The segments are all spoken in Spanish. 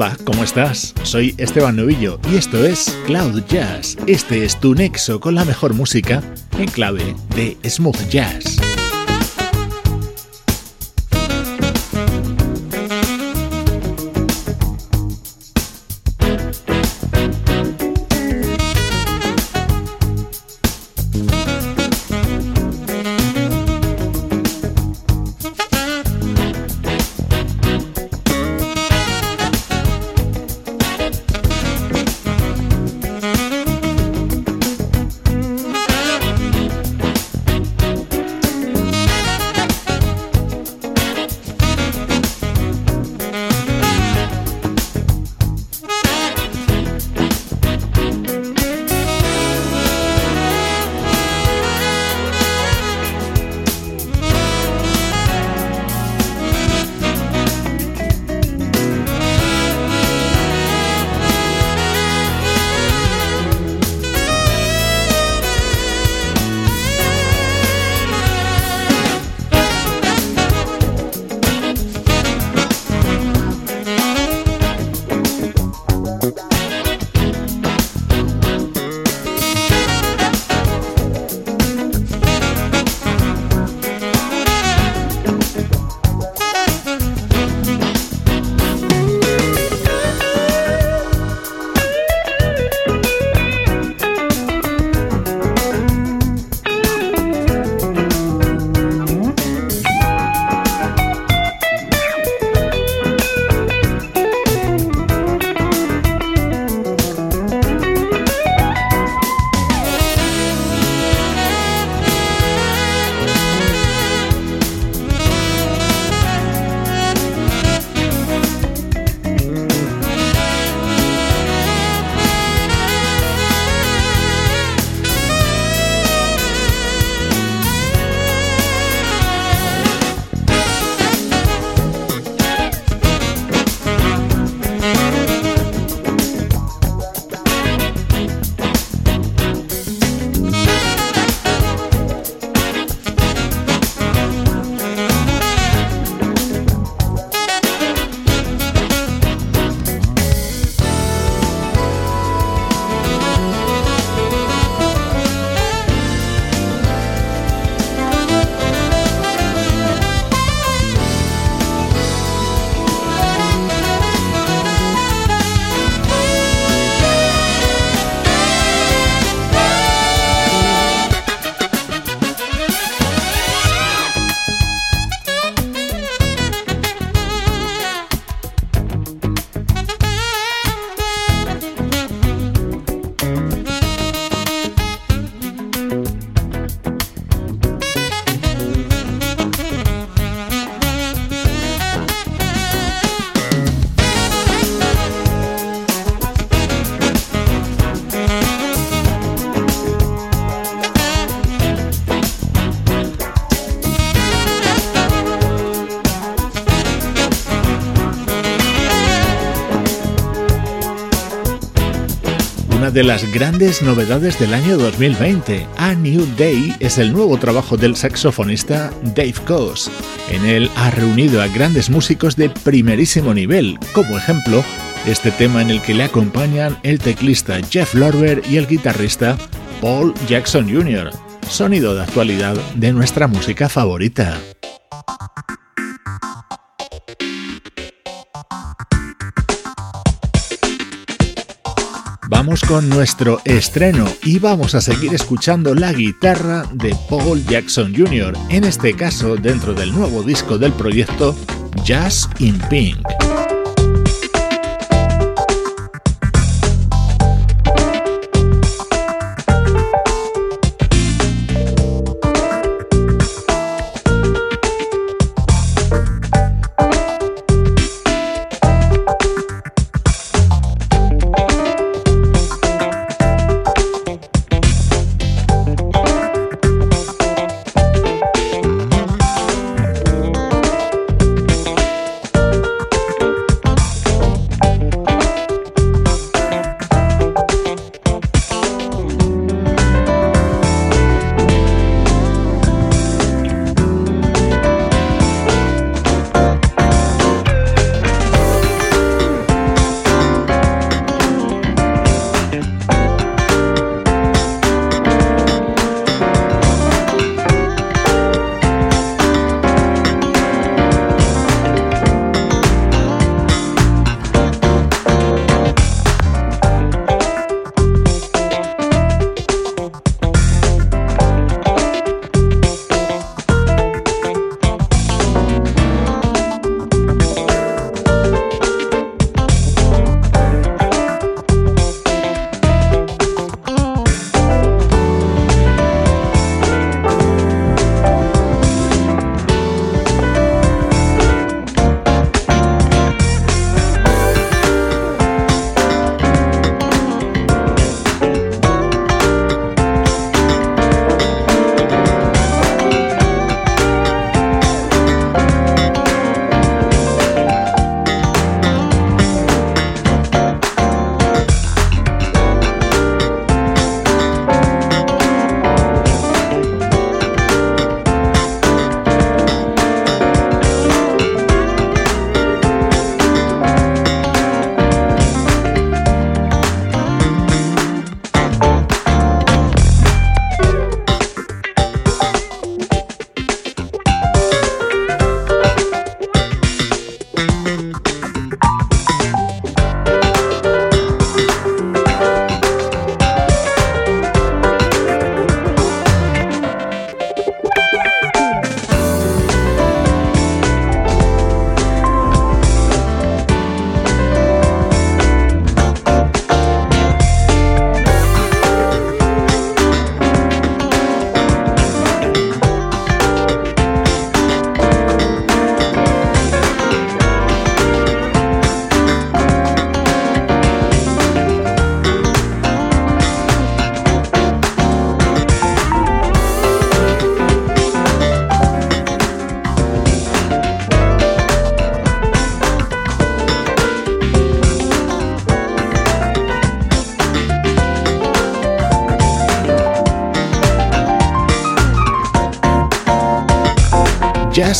Hola, ¿cómo estás? Soy Esteban Novillo y esto es Cloud Jazz. Este es tu nexo con la mejor música en clave de smooth jazz. De las grandes novedades del año 2020. A New Day es el nuevo trabajo del saxofonista Dave Coase. En él ha reunido a grandes músicos de primerísimo nivel, como ejemplo este tema en el que le acompañan el teclista Jeff Lorber y el guitarrista Paul Jackson Jr., sonido de actualidad de nuestra música favorita. Con nuestro estreno y vamos a seguir escuchando la guitarra de Paul Jackson Jr., en este caso dentro del nuevo disco del proyecto Jazz in Pink.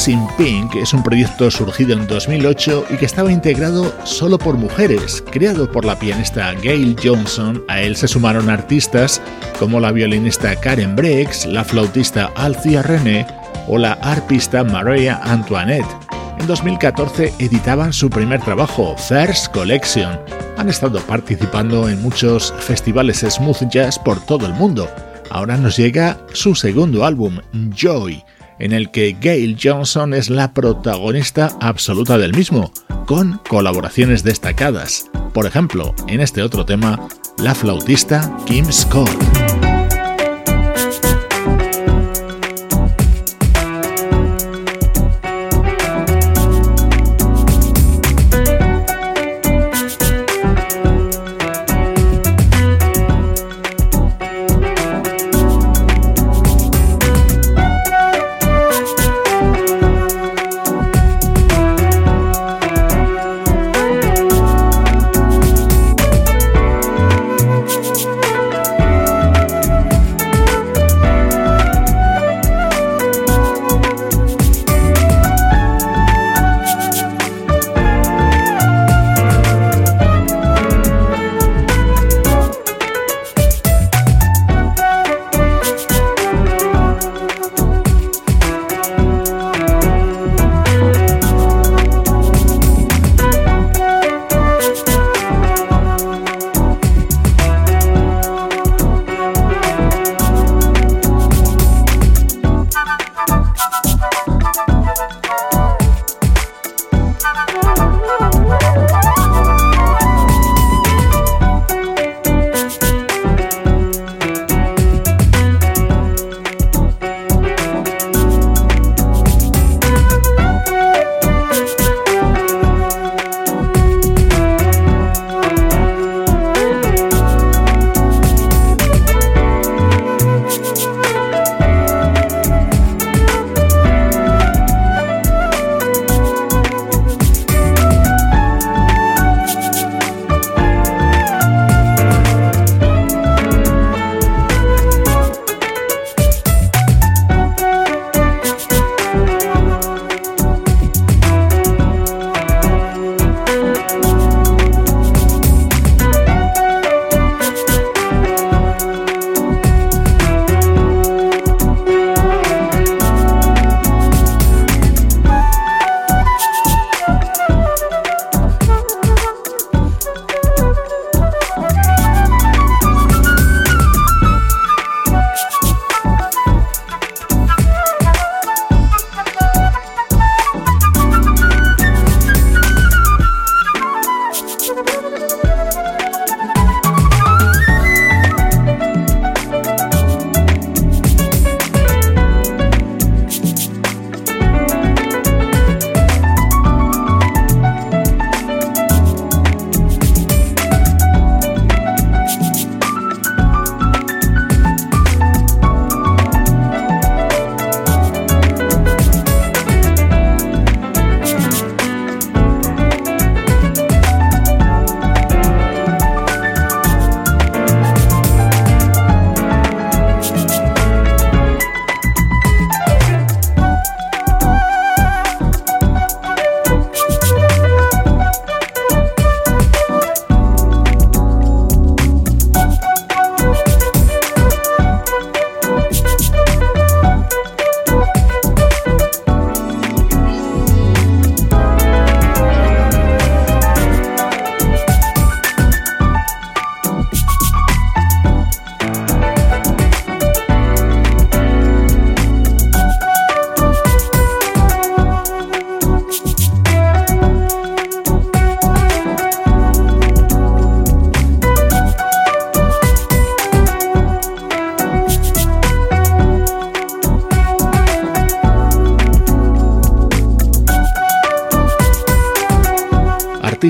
In Pink es un proyecto surgido en 2008 y que estaba integrado solo por mujeres, creado por la pianista Gail Johnson. A él se sumaron artistas como la violinista Karen Breaks, la flautista Alcia René o la arpista Maria Antoinette. En 2014 editaban su primer trabajo, First Collection. Han estado participando en muchos festivales smooth jazz por todo el mundo. Ahora nos llega su segundo álbum, Joy en el que Gail Johnson es la protagonista absoluta del mismo, con colaboraciones destacadas. Por ejemplo, en este otro tema, la flautista Kim Scott.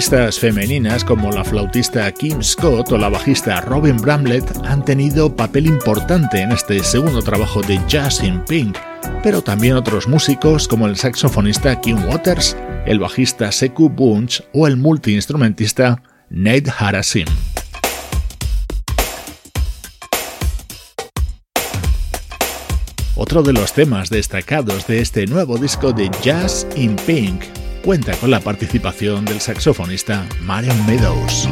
Femeninas como la flautista Kim Scott o la bajista Robin Bramlett han tenido papel importante en este segundo trabajo de Jazz in Pink, pero también otros músicos como el saxofonista Kim Waters, el bajista Seku Bunch o el multiinstrumentista Nate Harasim. otro de los temas destacados de este nuevo disco de Jazz in Pink. Cuenta con la participación del saxofonista Marion Meadows.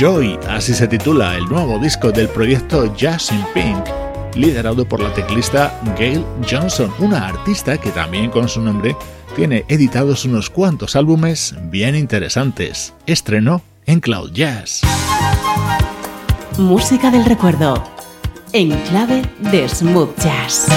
Joy, así se titula el nuevo disco del proyecto Jazz in Pink, liderado por la teclista Gail Johnson, una artista que también con su nombre tiene editados unos cuantos álbumes bien interesantes. Estrenó en Cloud Jazz. Música del recuerdo, en clave de smooth jazz.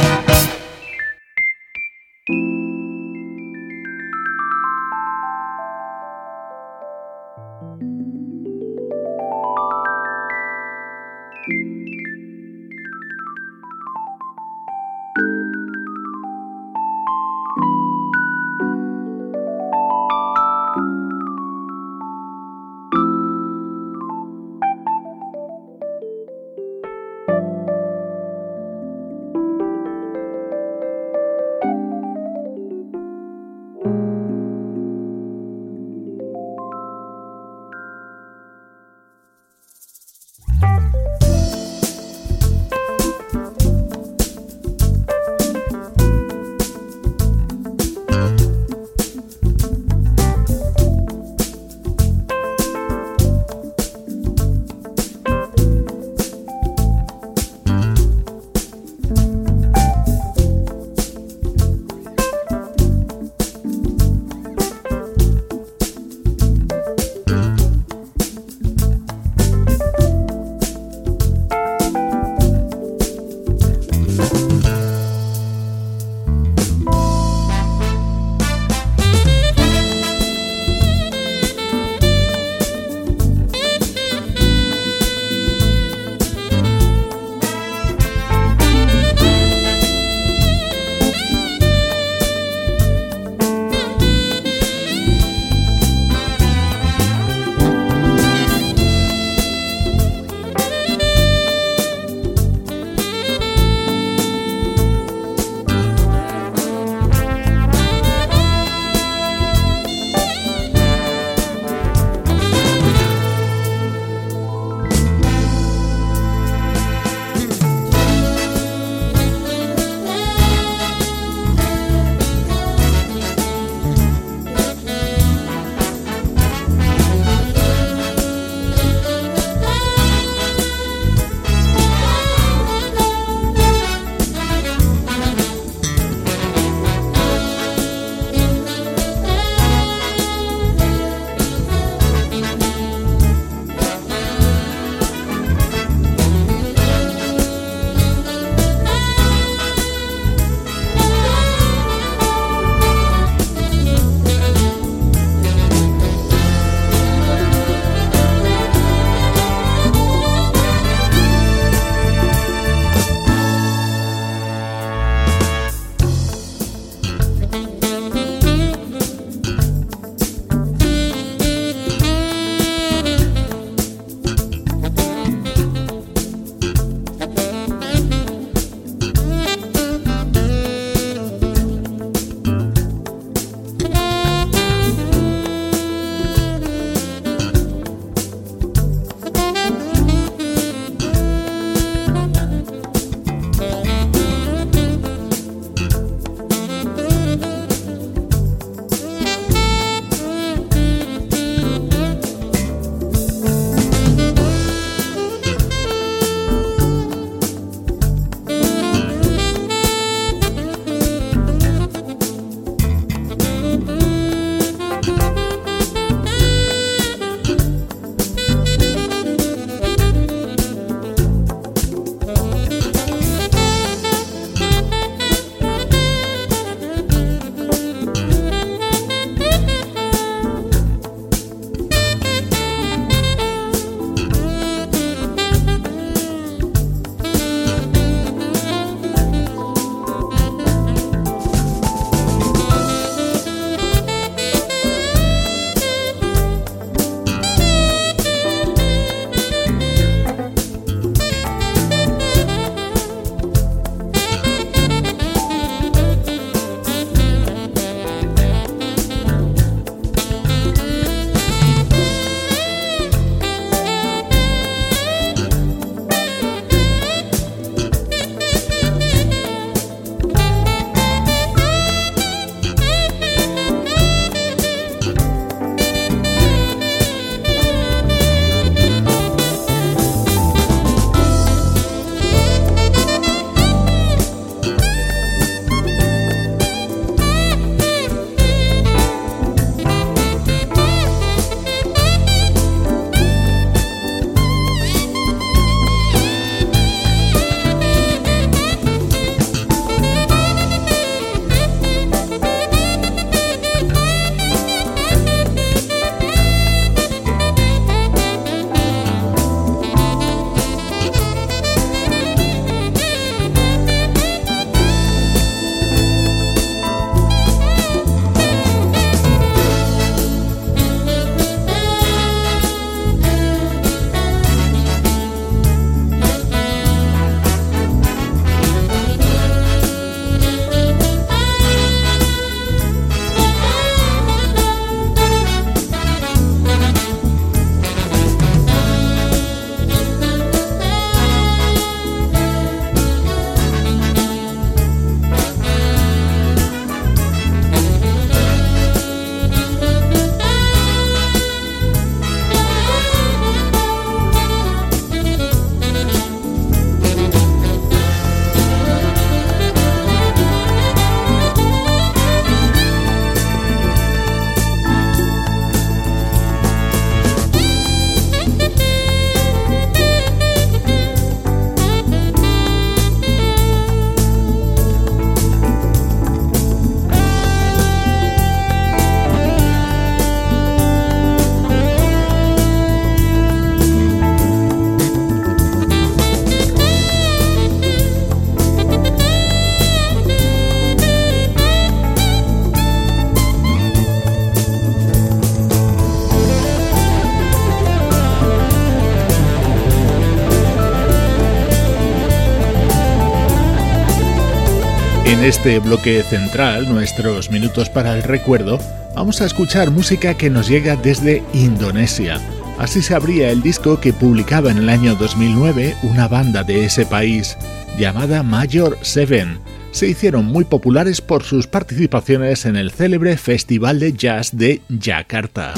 Este bloque central, nuestros minutos para el recuerdo, vamos a escuchar música que nos llega desde Indonesia. Así se abría el disco que publicaba en el año 2009 una banda de ese país llamada Major Seven. Se hicieron muy populares por sus participaciones en el célebre Festival de Jazz de Yakarta.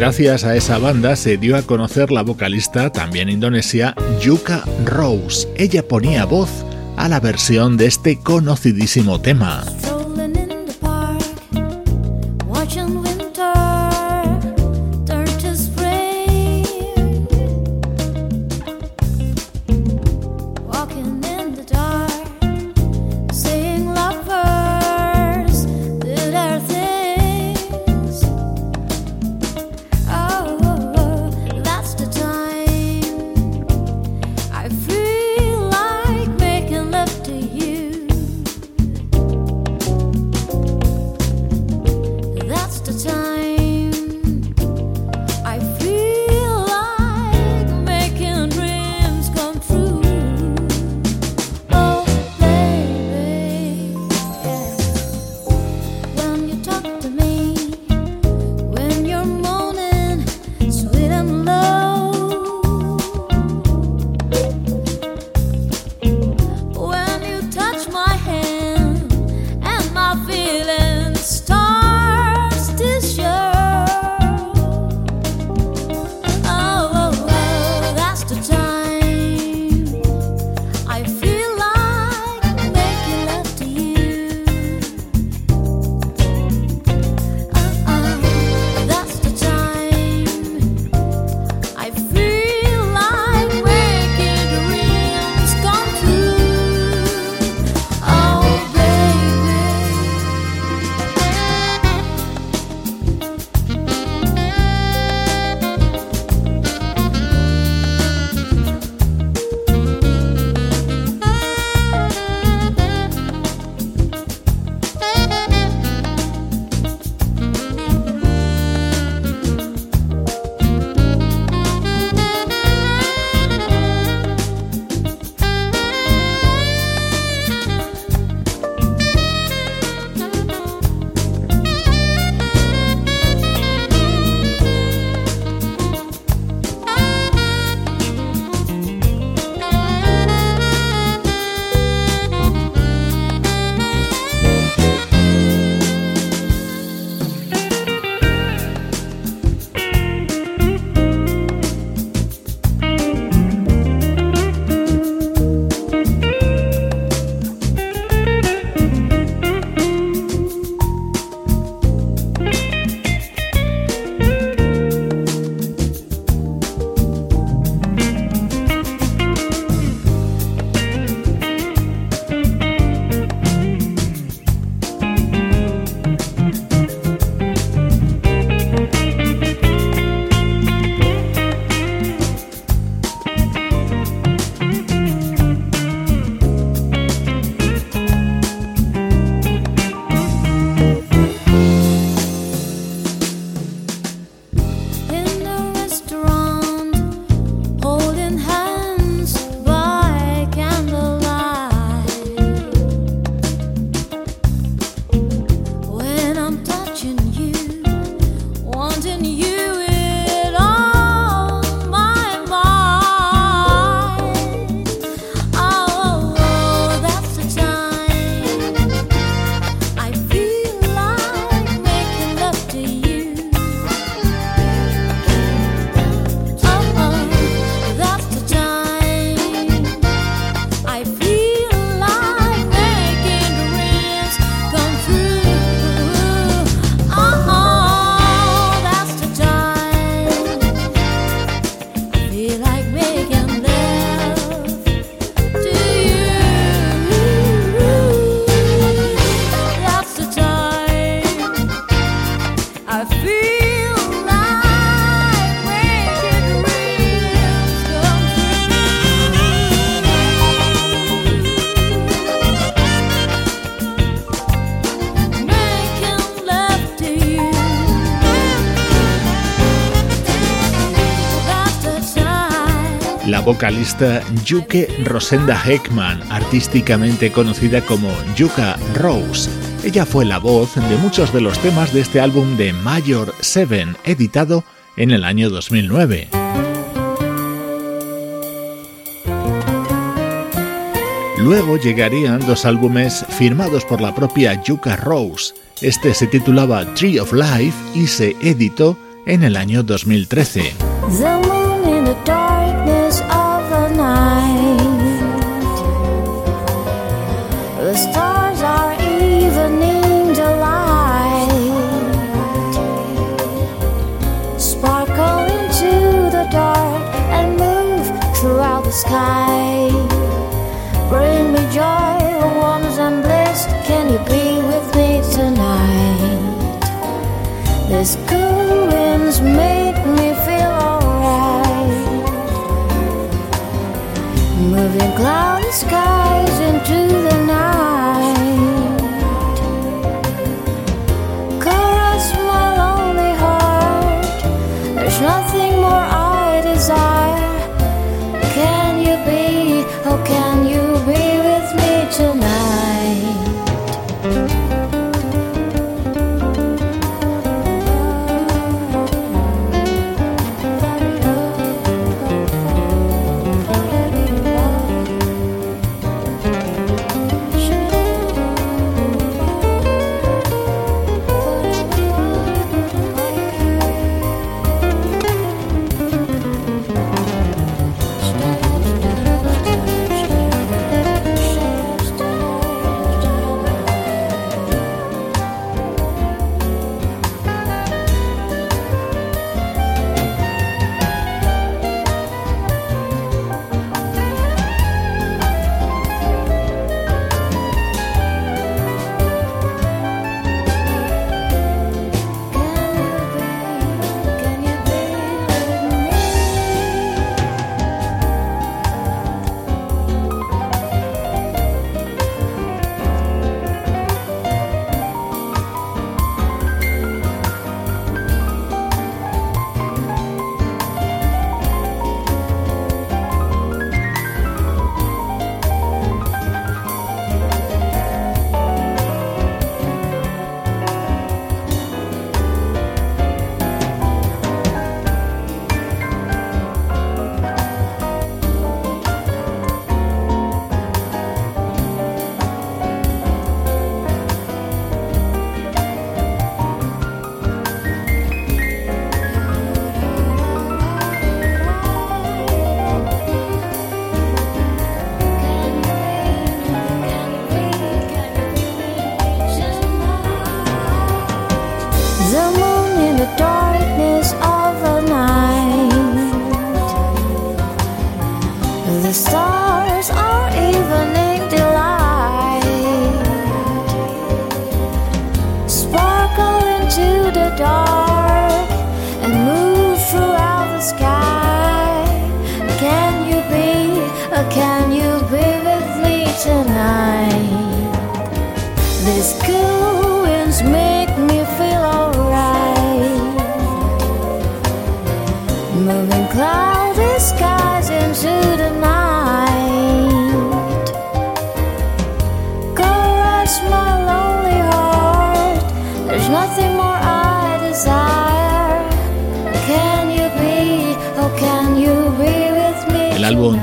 Gracias a esa banda se dio a conocer la vocalista, también indonesia, Yuka Rose. Ella ponía voz a la versión de este conocidísimo tema. Vocalista Yuke Rosenda Heckman, artísticamente conocida como Yuka Rose. Ella fue la voz de muchos de los temas de este álbum de Major 7, editado en el año 2009. Luego llegarían dos álbumes firmados por la propia Yuka Rose. Este se titulaba Tree of Life y se editó en el año 2013. cloudy sky.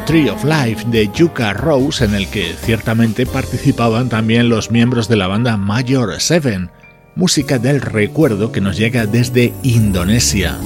Tree of Life de Yuka Rose, en el que ciertamente participaban también los miembros de la banda Major 7, música del recuerdo que nos llega desde Indonesia.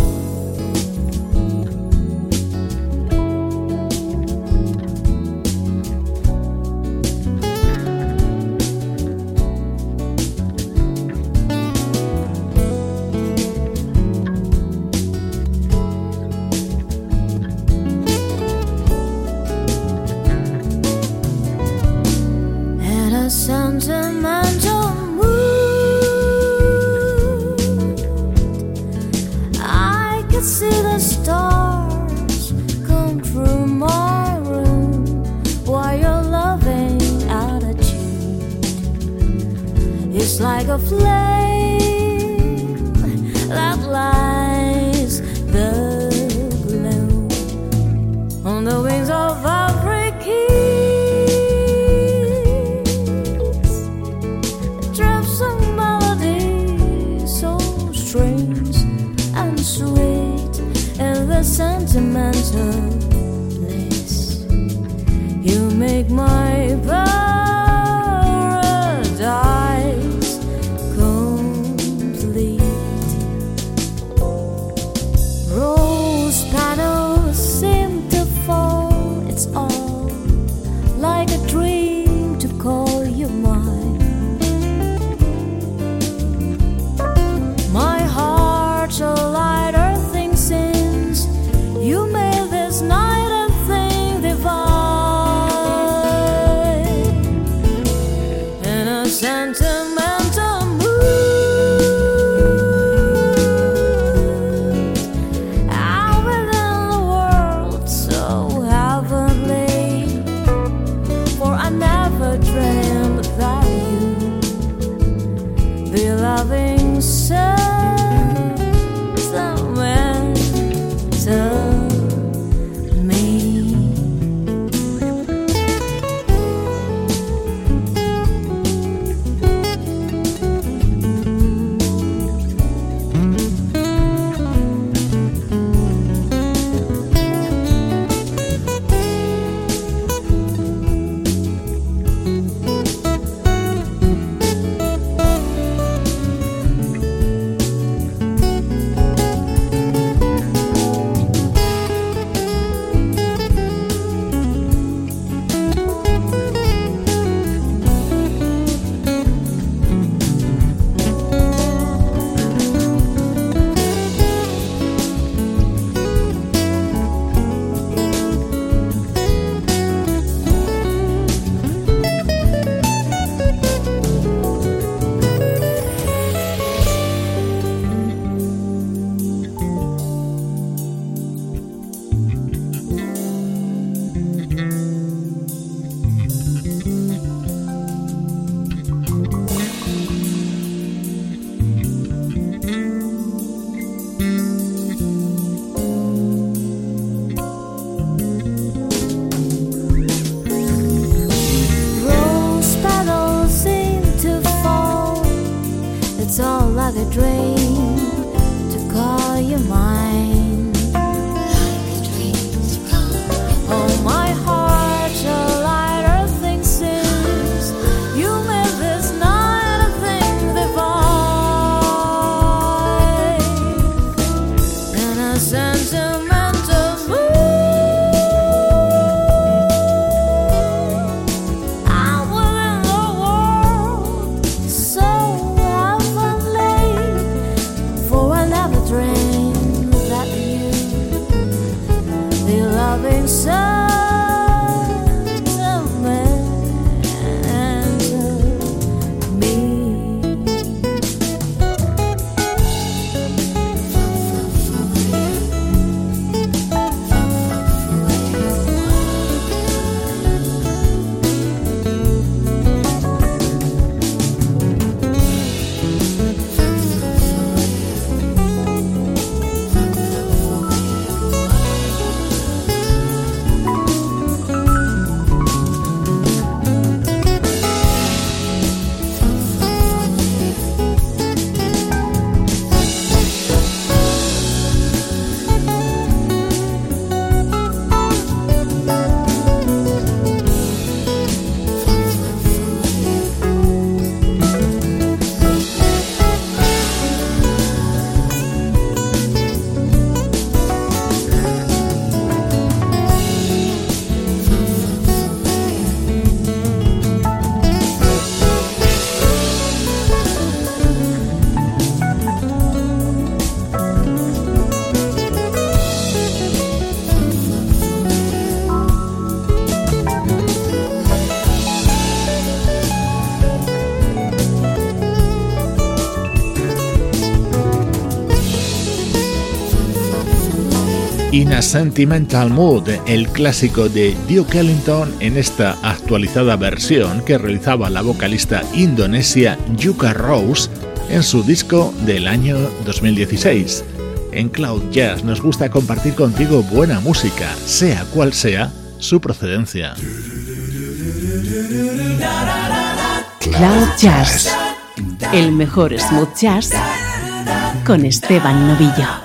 In a Sentimental Mood, el clásico de Duke Ellington en esta actualizada versión que realizaba la vocalista indonesia Yuka Rose en su disco del año 2016. En Cloud Jazz nos gusta compartir contigo buena música, sea cual sea su procedencia. Cloud Jazz, el mejor smooth jazz con Esteban Novillo.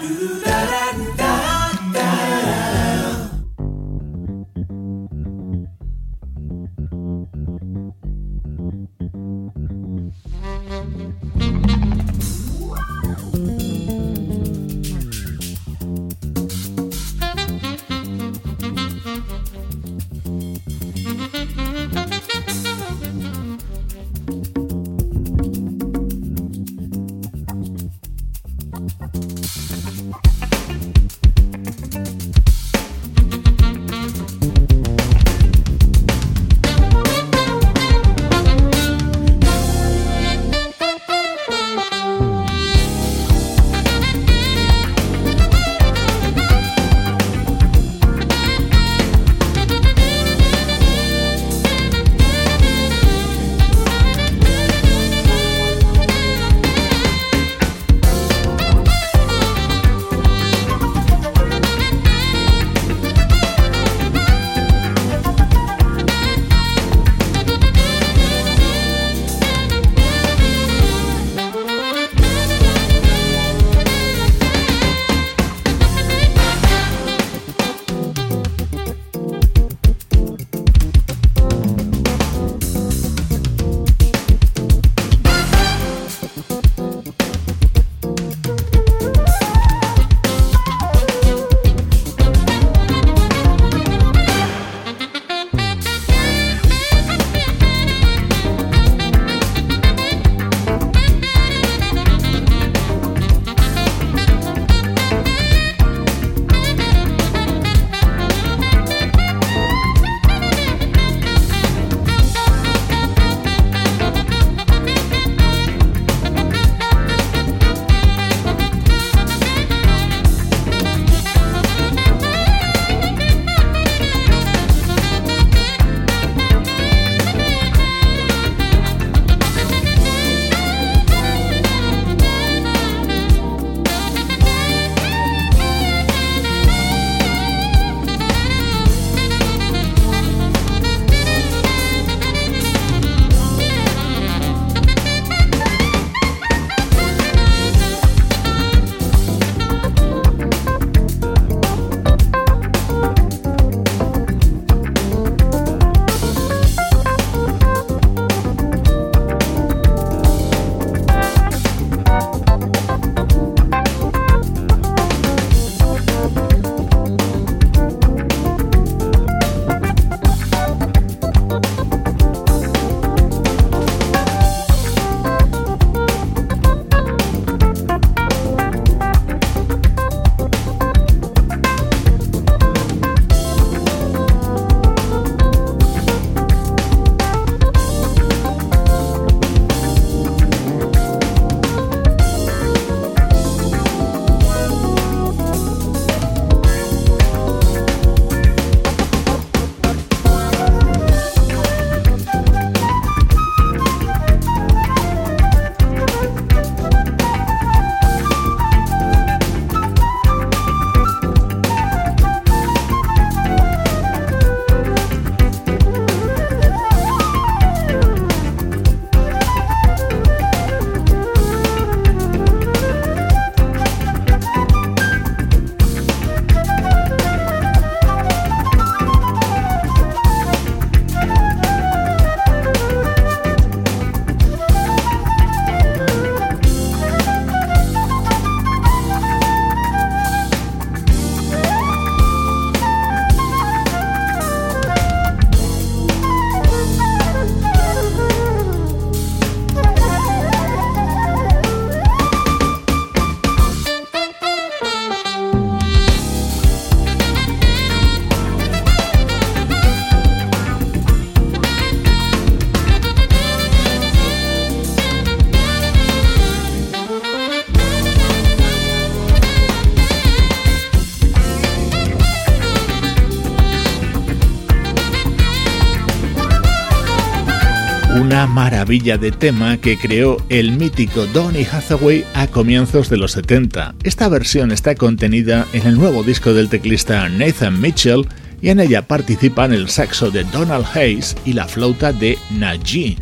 Maravilla de tema que creó el mítico Donny Hathaway a comienzos de los 70. Esta versión está contenida en el nuevo disco del teclista Nathan Mitchell y en ella participan el saxo de Donald Hayes y la flauta de Najee.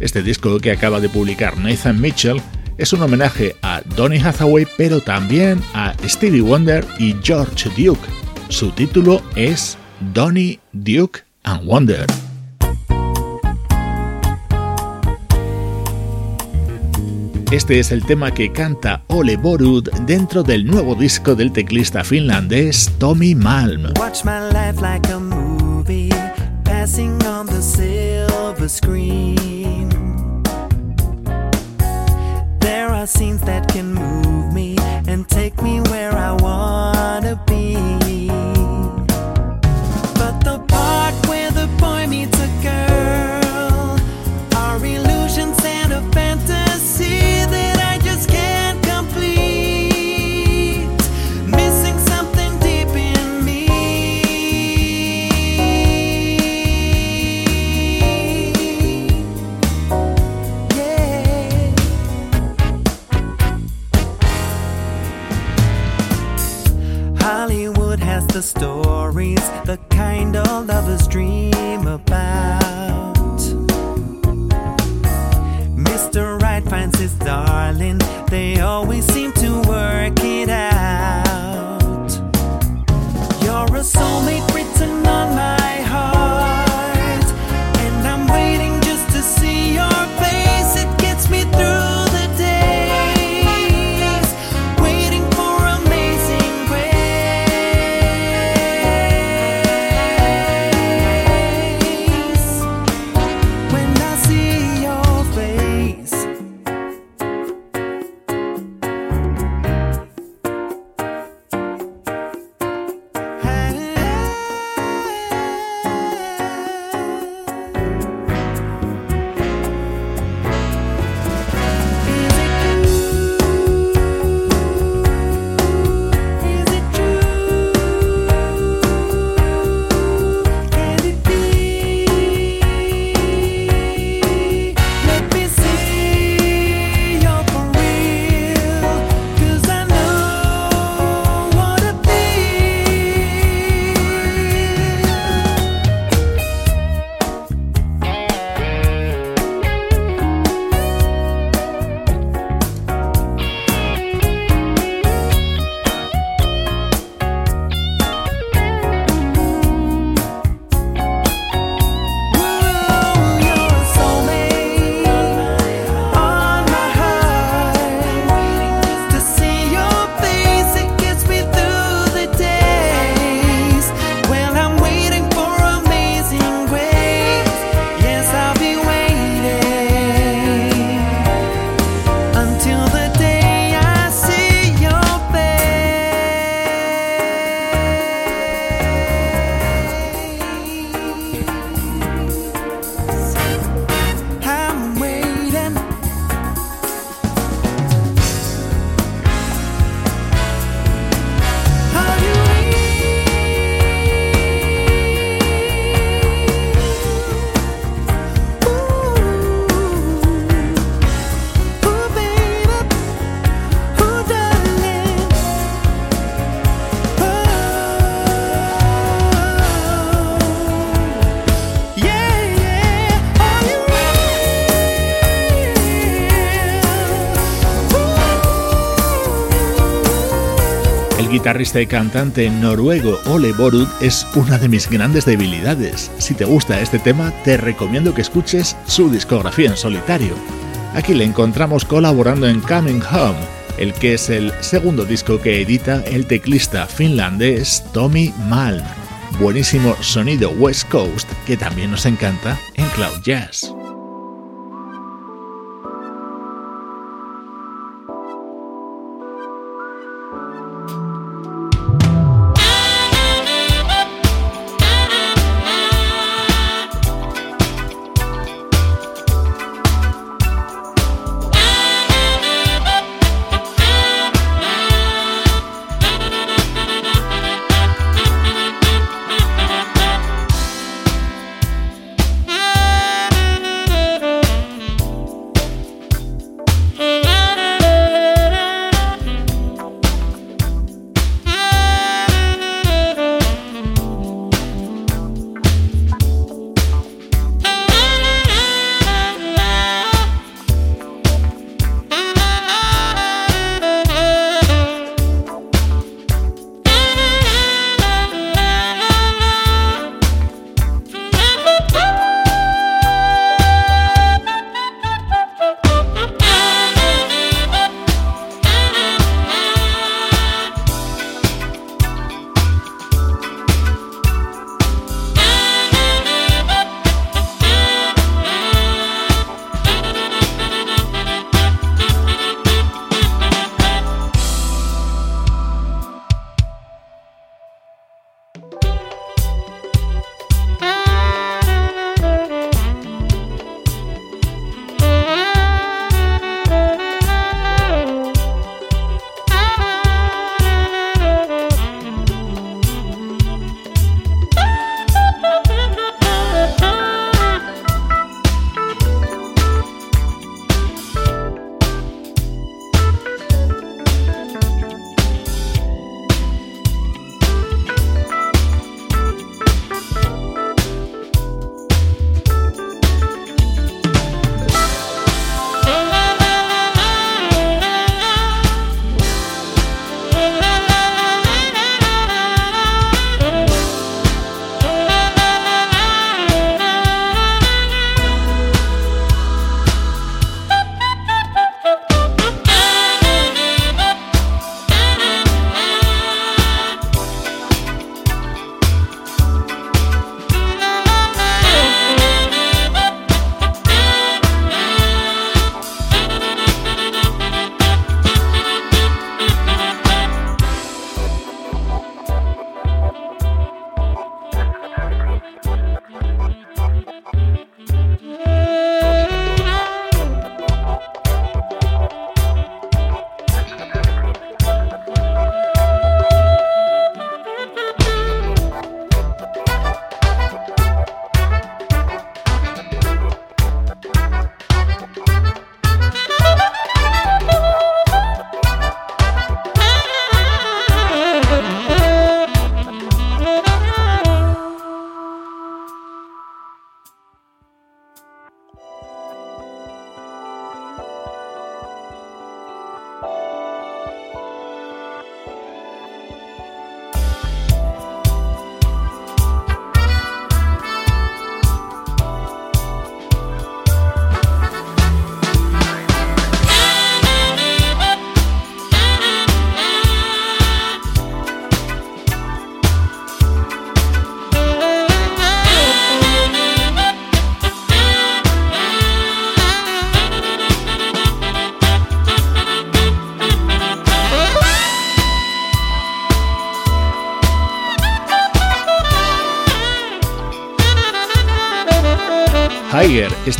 Este disco que acaba de publicar Nathan Mitchell es un homenaje a Donny Hathaway pero también a Stevie Wonder y George Duke. Su título es Donny Duke and Wonder. Este es el tema que canta Ole Borud dentro del nuevo disco del teclista finlandés Tommy Malm. Watch my life like a movie, passing on the silver screen. There are scenes that can move me and take me where I wanna the stories, the kind all lovers dream about. Mr. Right finds his darling, they always seem guitarrista y cantante noruego Ole Borud es una de mis grandes debilidades. Si te gusta este tema, te recomiendo que escuches su discografía en solitario. Aquí le encontramos colaborando en Coming Home, el que es el segundo disco que edita el teclista finlandés Tommy Malm. Buenísimo sonido West Coast que también nos encanta en Cloud Jazz.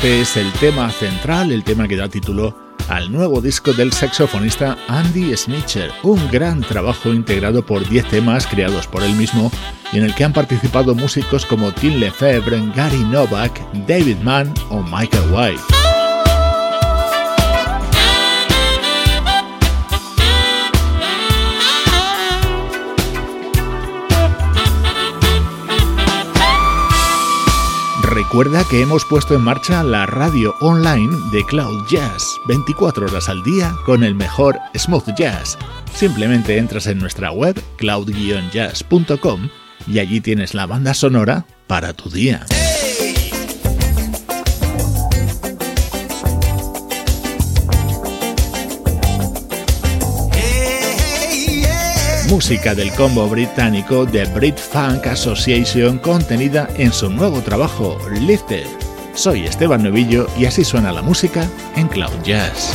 Este es el tema central, el tema que da título al nuevo disco del saxofonista Andy Snitcher, un gran trabajo integrado por 10 temas creados por él mismo y en el que han participado músicos como Tim Lefebvre, Gary Novak, David Mann o Michael White. Recuerda que hemos puesto en marcha la radio online de Cloud Jazz, 24 horas al día con el mejor smooth jazz. Simplemente entras en nuestra web cloud-jazz.com y allí tienes la banda sonora para tu día. Música del combo británico The Brit Funk Association contenida en su nuevo trabajo Lifted. Soy Esteban Novillo y así suena la música en Cloud Jazz.